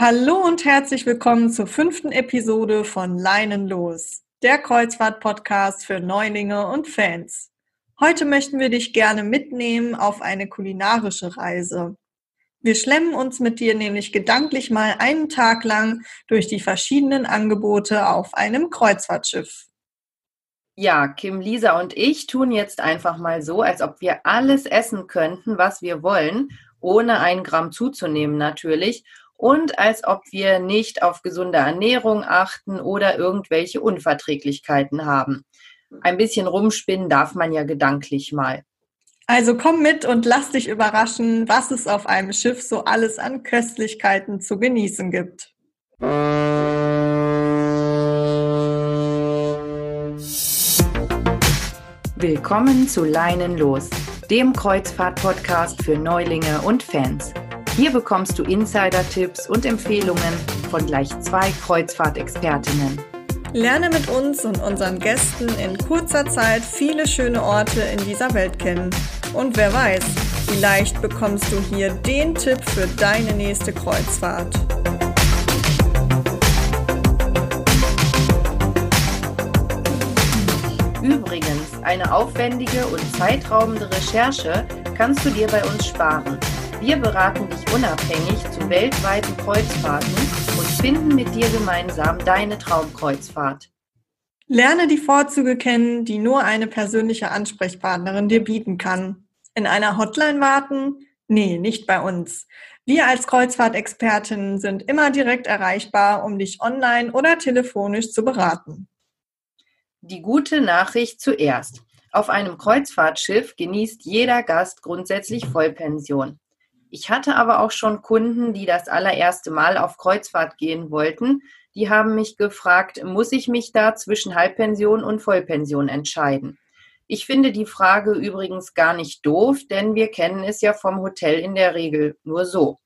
Hallo und herzlich willkommen zur fünften Episode von Leinen los, der Kreuzfahrt-Podcast für Neulinge und Fans. Heute möchten wir dich gerne mitnehmen auf eine kulinarische Reise. Wir schlemmen uns mit dir nämlich gedanklich mal einen Tag lang durch die verschiedenen Angebote auf einem Kreuzfahrtschiff. Ja, Kim, Lisa und ich tun jetzt einfach mal so, als ob wir alles essen könnten, was wir wollen, ohne ein Gramm zuzunehmen natürlich und als ob wir nicht auf gesunde Ernährung achten oder irgendwelche Unverträglichkeiten haben. Ein bisschen rumspinnen darf man ja gedanklich mal. Also komm mit und lass dich überraschen, was es auf einem Schiff so alles an Köstlichkeiten zu genießen gibt. Willkommen zu Leinen los, dem Kreuzfahrt-Podcast für Neulinge und Fans. Hier bekommst du Insider-Tipps und Empfehlungen von gleich zwei Kreuzfahrtexpertinnen. Lerne mit uns und unseren Gästen in kurzer Zeit viele schöne Orte in dieser Welt kennen. Und wer weiß, vielleicht bekommst du hier den Tipp für deine nächste Kreuzfahrt. Übrigens, eine aufwendige und zeitraubende Recherche kannst du dir bei uns sparen. Wir beraten dich unabhängig zu weltweiten Kreuzfahrten und finden mit dir gemeinsam deine Traumkreuzfahrt. Lerne die Vorzüge kennen, die nur eine persönliche Ansprechpartnerin dir bieten kann. In einer Hotline warten? Nee, nicht bei uns. Wir als Kreuzfahrtexpertinnen sind immer direkt erreichbar, um dich online oder telefonisch zu beraten. Die gute Nachricht zuerst. Auf einem Kreuzfahrtschiff genießt jeder Gast grundsätzlich Vollpension. Ich hatte aber auch schon Kunden, die das allererste Mal auf Kreuzfahrt gehen wollten. Die haben mich gefragt, muss ich mich da zwischen Halbpension und Vollpension entscheiden? Ich finde die Frage übrigens gar nicht doof, denn wir kennen es ja vom Hotel in der Regel nur so.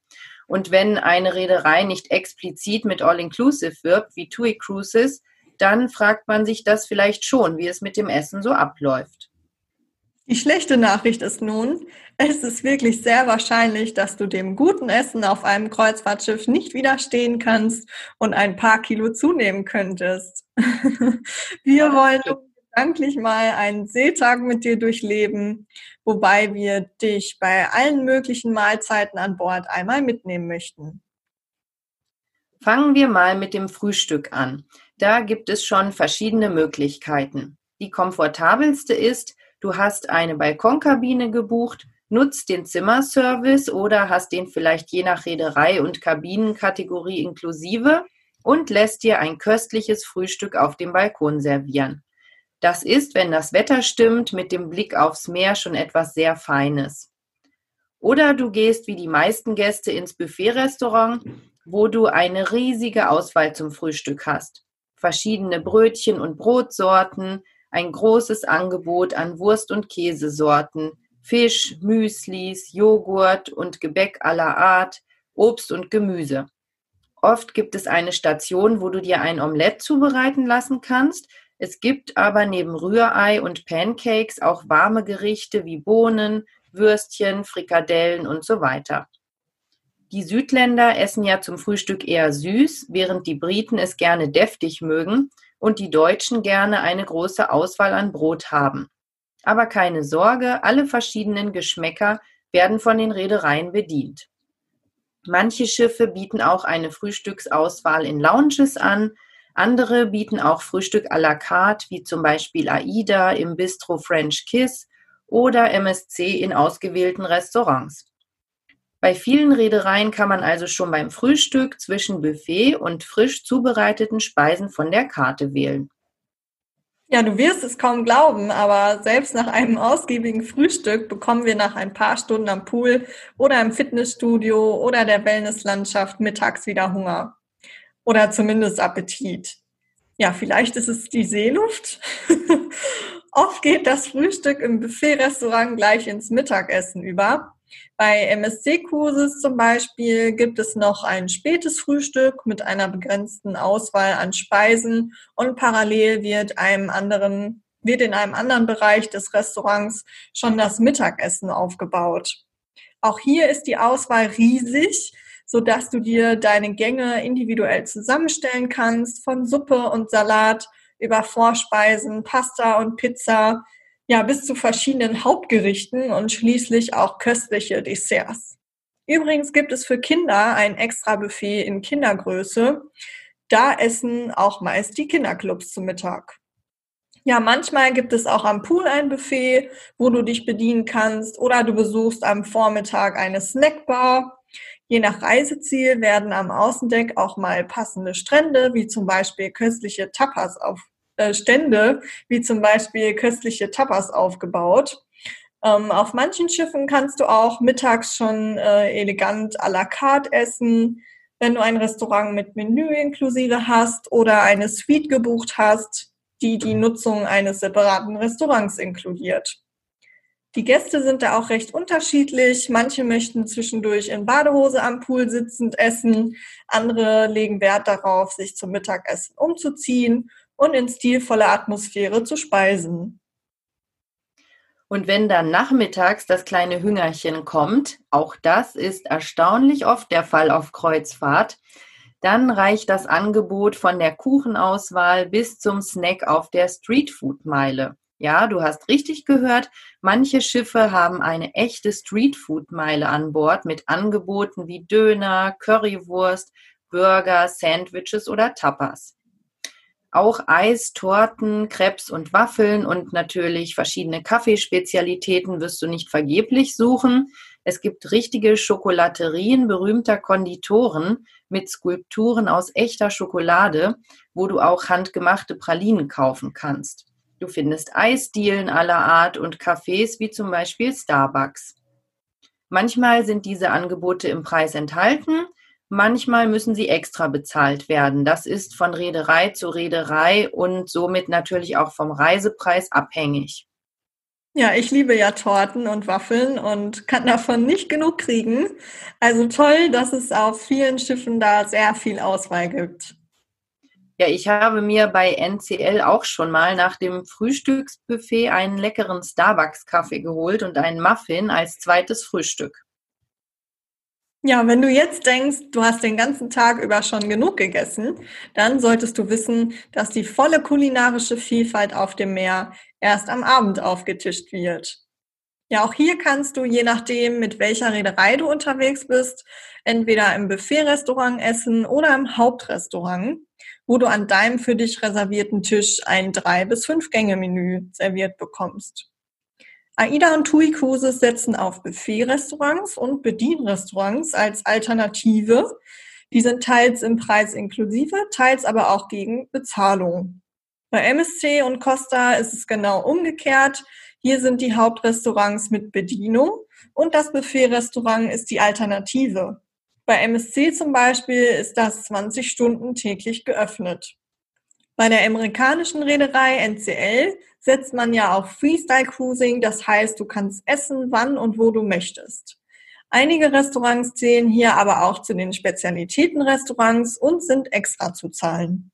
Und wenn eine Reederei nicht explizit mit All-Inclusive wirbt, wie TUI Cruises, dann fragt man sich das vielleicht schon, wie es mit dem Essen so abläuft. Die schlechte Nachricht ist nun, es ist wirklich sehr wahrscheinlich, dass du dem guten Essen auf einem Kreuzfahrtschiff nicht widerstehen kannst und ein paar Kilo zunehmen könntest. Wir wollen gedanklich mal einen Seetag mit dir durchleben, wobei wir dich bei allen möglichen Mahlzeiten an Bord einmal mitnehmen möchten. Fangen wir mal mit dem Frühstück an. Da gibt es schon verschiedene Möglichkeiten. Die komfortabelste ist, du hast eine Balkonkabine gebucht, nutzt den Zimmerservice oder hast den vielleicht je nach Reederei und Kabinenkategorie inklusive und lässt dir ein köstliches Frühstück auf dem Balkon servieren. Das ist, wenn das Wetter stimmt, mit dem Blick aufs Meer schon etwas sehr Feines. Oder du gehst wie die meisten Gäste ins Buffet-Restaurant, wo du eine riesige Auswahl zum Frühstück hast. Verschiedene Brötchen und Brotsorten, ein großes Angebot an Wurst- und Käsesorten, Fisch, Müslis, Joghurt und Gebäck aller Art, Obst und Gemüse. Oft gibt es eine Station, wo du dir ein Omelett zubereiten lassen kannst. Es gibt aber neben Rührei und Pancakes auch warme Gerichte wie Bohnen, Würstchen, Frikadellen und so weiter. Die Südländer essen ja zum Frühstück eher süß, während die Briten es gerne deftig mögen und die Deutschen gerne eine große Auswahl an Brot haben. Aber keine Sorge, alle verschiedenen Geschmäcker werden von den Reedereien bedient. Manche Schiffe bieten auch eine Frühstücksauswahl in Lounges an, andere bieten auch Frühstück à la carte, wie zum Beispiel AIDA im Bistro French Kiss oder MSC in ausgewählten Restaurants. Bei vielen Reedereien kann man also schon beim Frühstück zwischen Buffet und frisch zubereiteten Speisen von der Karte wählen. Ja, du wirst es kaum glauben, aber selbst nach einem ausgiebigen Frühstück bekommen wir nach ein paar Stunden am Pool oder im Fitnessstudio oder der Wellnesslandschaft mittags wieder Hunger. Oder zumindest Appetit. Ja, vielleicht ist es die Seeluft. Oft geht das Frühstück im Buffet-Restaurant gleich ins Mittagessen über. Bei MSC-Kurses zum Beispiel gibt es noch ein spätes Frühstück mit einer begrenzten Auswahl an Speisen und parallel wird einem anderen, wird in einem anderen Bereich des Restaurants schon das Mittagessen aufgebaut. Auch hier ist die Auswahl riesig. sodass du dir deine Gänge individuell zusammenstellen kannst, von Suppe und Salat über Vorspeisen, Pasta und Pizza, ja, bis zu verschiedenen Hauptgerichten und schließlich auch köstliche Desserts. Übrigens gibt es für Kinder ein extra Buffet in Kindergröße. Da essen auch meist die Kinderclubs zu Mittag. Ja, manchmal gibt es auch am Pool ein Buffet, wo du dich bedienen kannst oder du besuchst am Vormittag eine Snackbar. Je nach Reiseziel werden am Außendeck auch mal passende Strände, wie zum Beispiel köstliche Tapas auf Stände, wie zum Beispiel köstliche Tapas aufgebaut. Ähm, auf manchen Schiffen kannst du auch mittags schon äh, elegant à la carte essen, wenn du ein Restaurant mit Menü inklusive hast oder eine Suite gebucht hast die die Nutzung eines separaten Restaurants inkludiert. Die Gäste sind da auch recht unterschiedlich. Manche möchten zwischendurch in Badehose am Pool sitzend essen. Andere legen Wert darauf, sich zum Mittagessen umzuziehen und in stilvoller Atmosphäre zu speisen. Und wenn dann nachmittags das kleine Hüngerchen kommt, auch das ist erstaunlich oft der Fall auf Kreuzfahrt, dann reicht das Angebot von der Kuchenauswahl bis zum Snack auf der Streetfood-Meile. Ja, du hast richtig gehört, manche Schiffe haben eine echte Streetfood-Meile an Bord mit Angeboten wie Döner, Currywurst, Burger, Sandwiches oder Tapas. Auch Eis, Torten, Krebs und Waffeln und natürlich verschiedene Kaffeespezialitäten wirst du nicht vergeblich suchen. Es gibt richtige Schokolaterien berühmter Konditoren mit Skulpturen aus echter Schokolade, wo du auch handgemachte Pralinen kaufen kannst. Du findest Eisdielen aller Art und Cafés wie zum Beispiel Starbucks. Manchmal sind diese Angebote im Preis enthalten, manchmal müssen sie extra bezahlt werden. Das ist von Reederei zu Reederei und somit natürlich auch vom Reisepreis abhängig. Ja, ich liebe ja Torten und Waffeln und kann davon nicht genug kriegen. Also toll, dass es auf vielen Schiffen da sehr viel Auswahl gibt. Ja, ich habe mir bei NCL auch schon mal nach dem Frühstücksbuffet einen leckeren Starbucks-Kaffee geholt und einen Muffin als zweites Frühstück. Ja, wenn du jetzt denkst, du hast den ganzen Tag über schon genug gegessen, dann solltest du wissen, dass die volle kulinarische Vielfalt auf dem Meer erst am Abend aufgetischt wird. Ja, auch hier kannst du, je nachdem, mit welcher Reederei du unterwegs bist, entweder im Buffet-Restaurant essen oder im Hauptrestaurant, wo du an deinem für dich reservierten Tisch ein drei bis fünf Gänge-Menü serviert bekommst. AIDA und TUI Cruises setzen auf Buffet-Restaurants und Bedienrestaurants als Alternative. Die sind teils im Preis inklusive, teils aber auch gegen Bezahlung. Bei MSC und Costa ist es genau umgekehrt. Hier sind die Hauptrestaurants mit Bedienung und das Buffet-Restaurant ist die Alternative. Bei MSC zum Beispiel ist das 20 Stunden täglich geöffnet. Bei der amerikanischen Reederei NCL setzt man ja auf Freestyle Cruising, das heißt, du kannst essen, wann und wo du möchtest. Einige Restaurants zählen hier aber auch zu den Spezialitätenrestaurants und sind extra zu zahlen.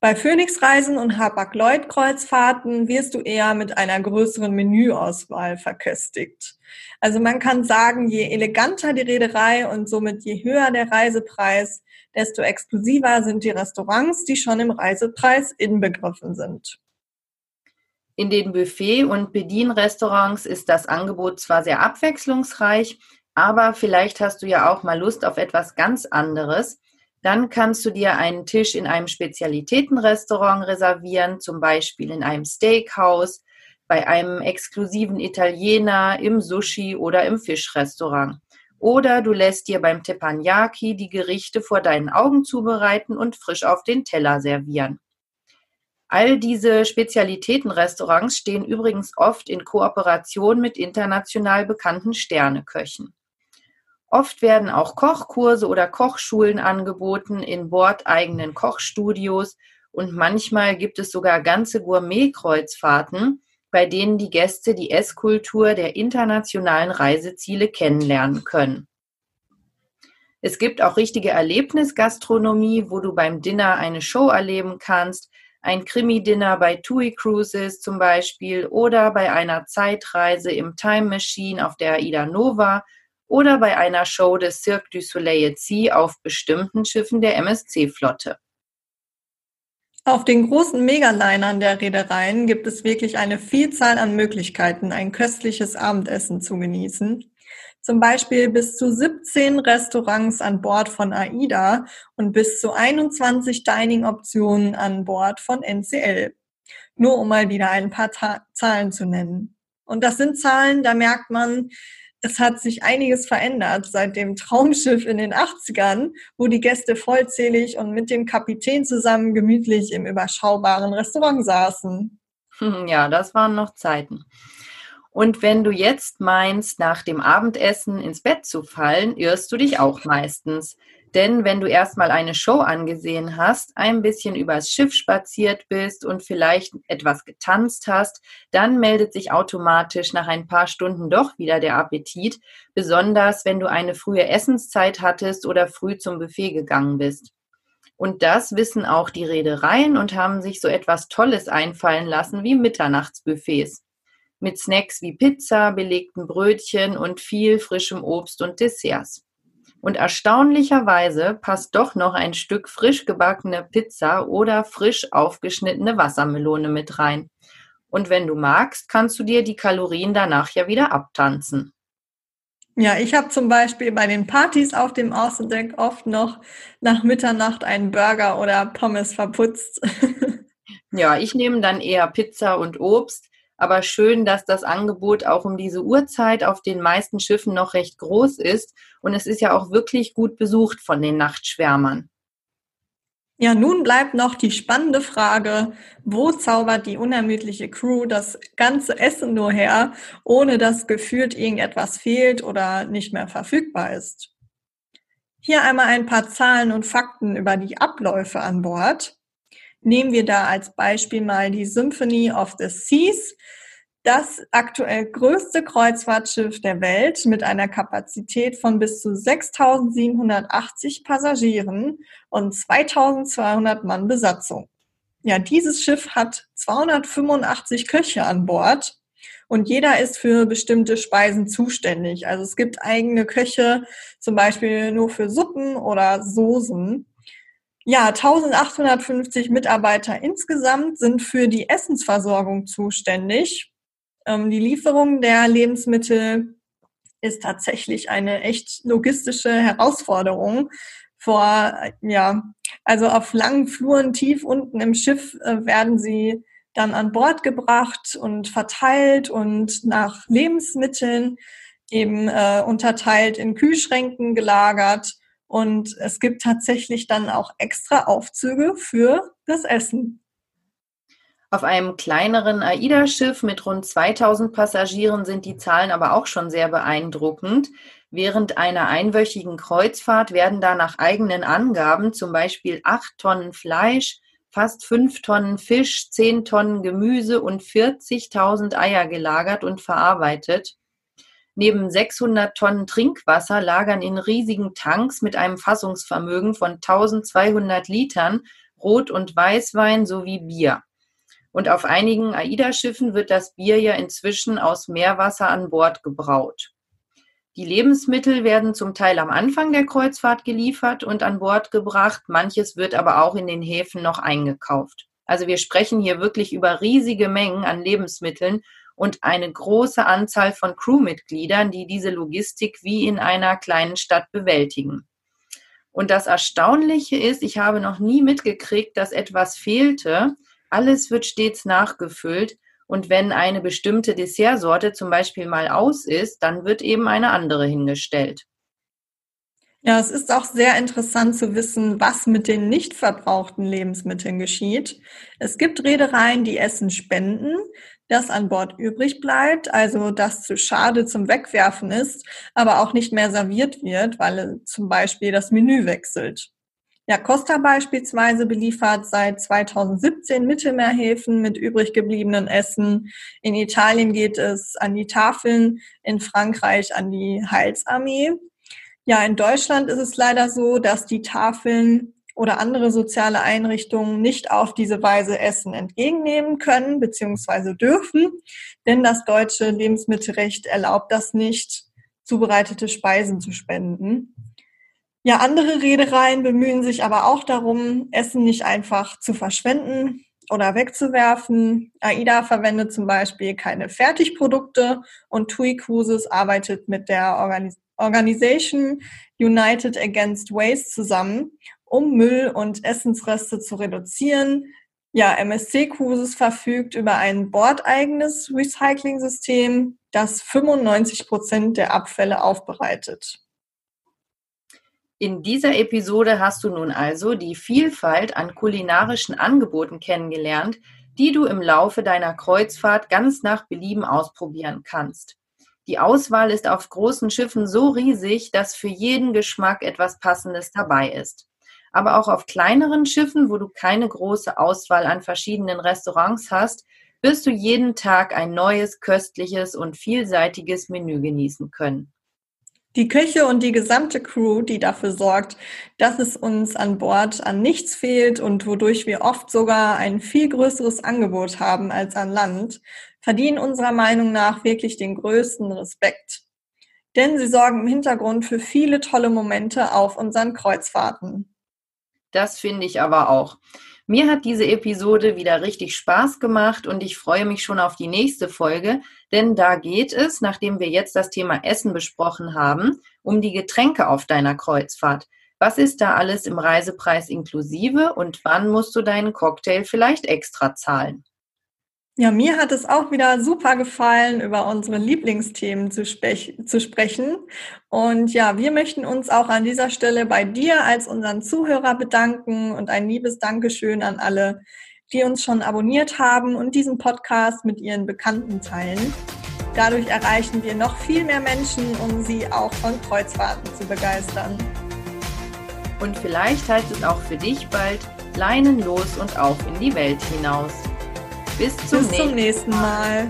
Bei Phoenix-Reisen und Hapag-Lloyd-Kreuzfahrten wirst du eher mit einer größeren Menüauswahl verköstigt. Also man kann sagen, je eleganter die Reederei und somit je höher der Reisepreis, desto exklusiver sind die Restaurants, die schon im Reisepreis inbegriffen sind. In den Buffet- und Bedienrestaurants ist das Angebot zwar sehr abwechslungsreich, aber vielleicht hast du ja auch mal Lust auf etwas ganz anderes. Dann kannst du dir einen Tisch in einem Spezialitätenrestaurant reservieren, zum Beispiel in einem Steakhouse, bei einem exklusiven Italiener, im Sushi oder im Fischrestaurant. Oder du lässt dir beim Teppanyaki die Gerichte vor deinen Augen zubereiten und frisch auf den Teller servieren. All diese Spezialitätenrestaurants stehen übrigens oft in Kooperation mit international bekannten Sterneköchen. Oft werden auch Kochkurse oder Kochschulen angeboten in bordeigenen Kochstudios und manchmal gibt es sogar ganze Gourmet-Kreuzfahrten, bei denen die Gäste die Esskultur der internationalen Reiseziele kennenlernen können. Es gibt auch richtige Erlebnisgastronomie, wo du beim Dinner eine Show erleben kannst, ein Krimi-Dinner bei TUI Cruises zum Beispiel oder bei einer Zeitreise im Time Machine auf der Aida Nova oder bei einer Show des Cirque du Soleil Sea auf bestimmten Schiffen der MSC-Flotte. Auf den großen Megalinern der Reedereien gibt es wirklich eine Vielzahl an Möglichkeiten, ein köstliches Abendessen zu genießen. Zum Beispiel bis zu 17 Restaurants an Bord von AIDA und bis zu 21 Dining-Optionen an Bord von NCL. Nur um mal wieder ein paar Ta Zahlen zu nennen. Und das sind Zahlen, da merkt man, es hat sich einiges verändert seit dem Traumschiff in den 80ern, wo die Gäste vollzählig und mit dem Kapitän zusammen gemütlich im überschaubaren Restaurant saßen. Ja, das waren noch Zeiten. Und wenn du jetzt meinst, nach dem Abendessen ins Bett zu fallen, irrst du dich auch meistens. Denn wenn du erstmal eine Show angesehen hast, ein bisschen übers Schiff spaziert bist und vielleicht etwas getanzt hast, dann meldet sich automatisch nach ein paar Stunden doch wieder der Appetit, besonders wenn du eine frühe Essenszeit hattest oder früh zum Buffet gegangen bist. Und das wissen auch die Reedereien und haben sich so etwas Tolles einfallen lassen wie Mitternachtsbuffets. Mit Snacks wie Pizza, belegten Brötchen und viel frischem Obst und Desserts. Und erstaunlicherweise passt doch noch ein Stück frisch gebackene Pizza oder frisch aufgeschnittene Wassermelone mit rein. Und wenn du magst, kannst du dir die Kalorien danach ja wieder abtanzen. Ja, ich habe zum Beispiel bei den Partys auf dem Außendeck oft noch nach Mitternacht einen Burger oder Pommes verputzt. ja, ich nehme dann eher Pizza und Obst, aber schön, dass das Angebot auch um diese Uhrzeit auf den meisten Schiffen noch recht groß ist und es ist ja auch wirklich gut besucht von den Nachtschwärmern. Ja, nun bleibt noch die spannende Frage, wo zaubert die unermüdliche Crew das ganze Essen nur her, ohne dass gefühlt irgendetwas fehlt oder nicht mehr verfügbar ist? Hier einmal ein paar Zahlen und Fakten über die Abläufe an Bord. Nehmen wir da als Beispiel mal die Symphony of the Seas, das aktuell größte Kreuzfahrtschiff der Welt mit einer Kapazität von bis zu 6.780 Passagieren und 2.200 Mann Besatzung. Ja, dieses Schiff hat 285 Köche an Bord und jeder ist für bestimmte Speisen zuständig. Also es gibt eigene Köche, zum Beispiel nur für Suppen oder Soßen. Ja, 1850 Mitarbeiter insgesamt sind für die Essensversorgung zuständig. Ähm, die Lieferung der Lebensmittel ist tatsächlich eine echt logistische Herausforderung. Vor, ja, also auf langen Fluren tief unten im Schiff äh, werden sie dann an Bord gebracht und verteilt und nach Lebensmitteln eben äh, unterteilt in Kühlschränken gelagert und es gibt tatsächlich dann auch extra Aufzüge für das Essen. Auf einem kleineren AIDA-Schiff mit rund 2000 Passagieren sind die Zahlen aber auch schon sehr beeindruckend. Während einer einwöchigen Kreuzfahrt werden da nach eigenen Angaben zum Beispiel 8 Tonnen Fleisch, fast 5 Tonnen Fisch, 10 Tonnen Gemüse und 40.000 Eier gelagert und verarbeitet. Neben 600 Tonnen Trinkwasser lagern in riesigen Tanks mit einem Fassungsvermögen von 1200 Litern Rot- und Weißwein sowie Bier. Und auf einigen AIDA-Schiffen wird das Bier ja inzwischen aus Meerwasser an Bord gebraut. Die Lebensmittel werden zum Teil am Anfang der Kreuzfahrt geliefert und an Bord gebracht, manches wird aber auch in den Häfen noch eingekauft. Also wir sprechen hier wirklich über riesige Mengen an Lebensmitteln und eine große Anzahl von Crewmitgliedern, die diese Logistik wie in einer kleinen Stadt bewältigen. Und das Erstaunliche ist, ich habe noch nie mitgekriegt, dass etwas fehlte. Alles wird stets nachgefüllt. Und wenn eine bestimmte Dessertsorte zum Beispiel mal aus ist, dann wird eben eine andere hingestellt. Ja, es ist auch sehr interessant zu wissen, was mit den nicht verbrauchten Lebensmitteln geschieht. Es gibt Reedereien, die Essen spenden das an Bord übrig bleibt, also das zu schade zum Wegwerfen ist, aber auch nicht mehr serviert wird, weil zum Beispiel das Menü wechselt. Ja, Costa beispielsweise beliefert seit 2017 Mittelmeerhäfen mit übrig gebliebenen Essen. In Italien geht es an die Tafeln, in Frankreich an die Heilsarmee. Ja, in Deutschland ist es leider so, dass die Tafeln oder andere soziale Einrichtungen nicht auf diese Weise Essen entgegennehmen können bzw. dürfen, denn das deutsche Lebensmittelrecht erlaubt das nicht. zubereitete Speisen zu spenden. Ja, andere Reedereien bemühen sich aber auch darum, Essen nicht einfach zu verschwenden oder wegzuwerfen. AIDA verwendet zum Beispiel keine Fertigprodukte und TUI Cruises arbeitet mit der Organis Organisation United Against Waste zusammen, um Müll und Essensreste zu reduzieren. Ja, MSC Cruises verfügt über ein bordeigenes Recycling-System, das 95 Prozent der Abfälle aufbereitet. In dieser Episode hast du nun also die Vielfalt an kulinarischen Angeboten kennengelernt, die du im Laufe deiner Kreuzfahrt ganz nach Belieben ausprobieren kannst. Die Auswahl ist auf großen Schiffen so riesig, dass für jeden Geschmack etwas Passendes dabei ist. Aber auch auf kleineren Schiffen, wo du keine große Auswahl an verschiedenen Restaurants hast, wirst du jeden Tag ein neues, köstliches und vielseitiges Menü genießen können die Köche und die gesamte Crew, die dafür sorgt, dass es uns an Bord an nichts fehlt und wodurch wir oft sogar ein viel größeres Angebot haben als an Land, verdienen unserer Meinung nach wirklich den größten Respekt. Denn sie sorgen im Hintergrund für viele tolle Momente auf unseren Kreuzfahrten. Das finde ich aber auch. Mir hat diese Episode wieder richtig Spaß gemacht und ich freue mich schon auf die nächste Folge, denn da geht es, nachdem wir jetzt das Thema Essen besprochen haben, um die Getränke auf deiner Kreuzfahrt. Was ist da alles im Reisepreis inklusive und wann musst du deinen Cocktail vielleicht extra zahlen? Ja, mir hat es auch wieder super gefallen, über unsere Lieblingsthemen zu, spech zu sprechen. Und ja, wir möchten uns auch an dieser Stelle bei dir als unseren Zuhörer bedanken und ein liebes Dankeschön an alle, die uns schon abonniert haben und diesen Podcast mit ihren Bekannten teilen. Dadurch erreichen wir noch viel mehr Menschen, um sie auch von Kreuzfahrten zu begeistern. Und vielleicht heißt es auch für dich bald Leinen los und auf in die Welt hinaus. Bis zum, Bis zum nächsten Mal.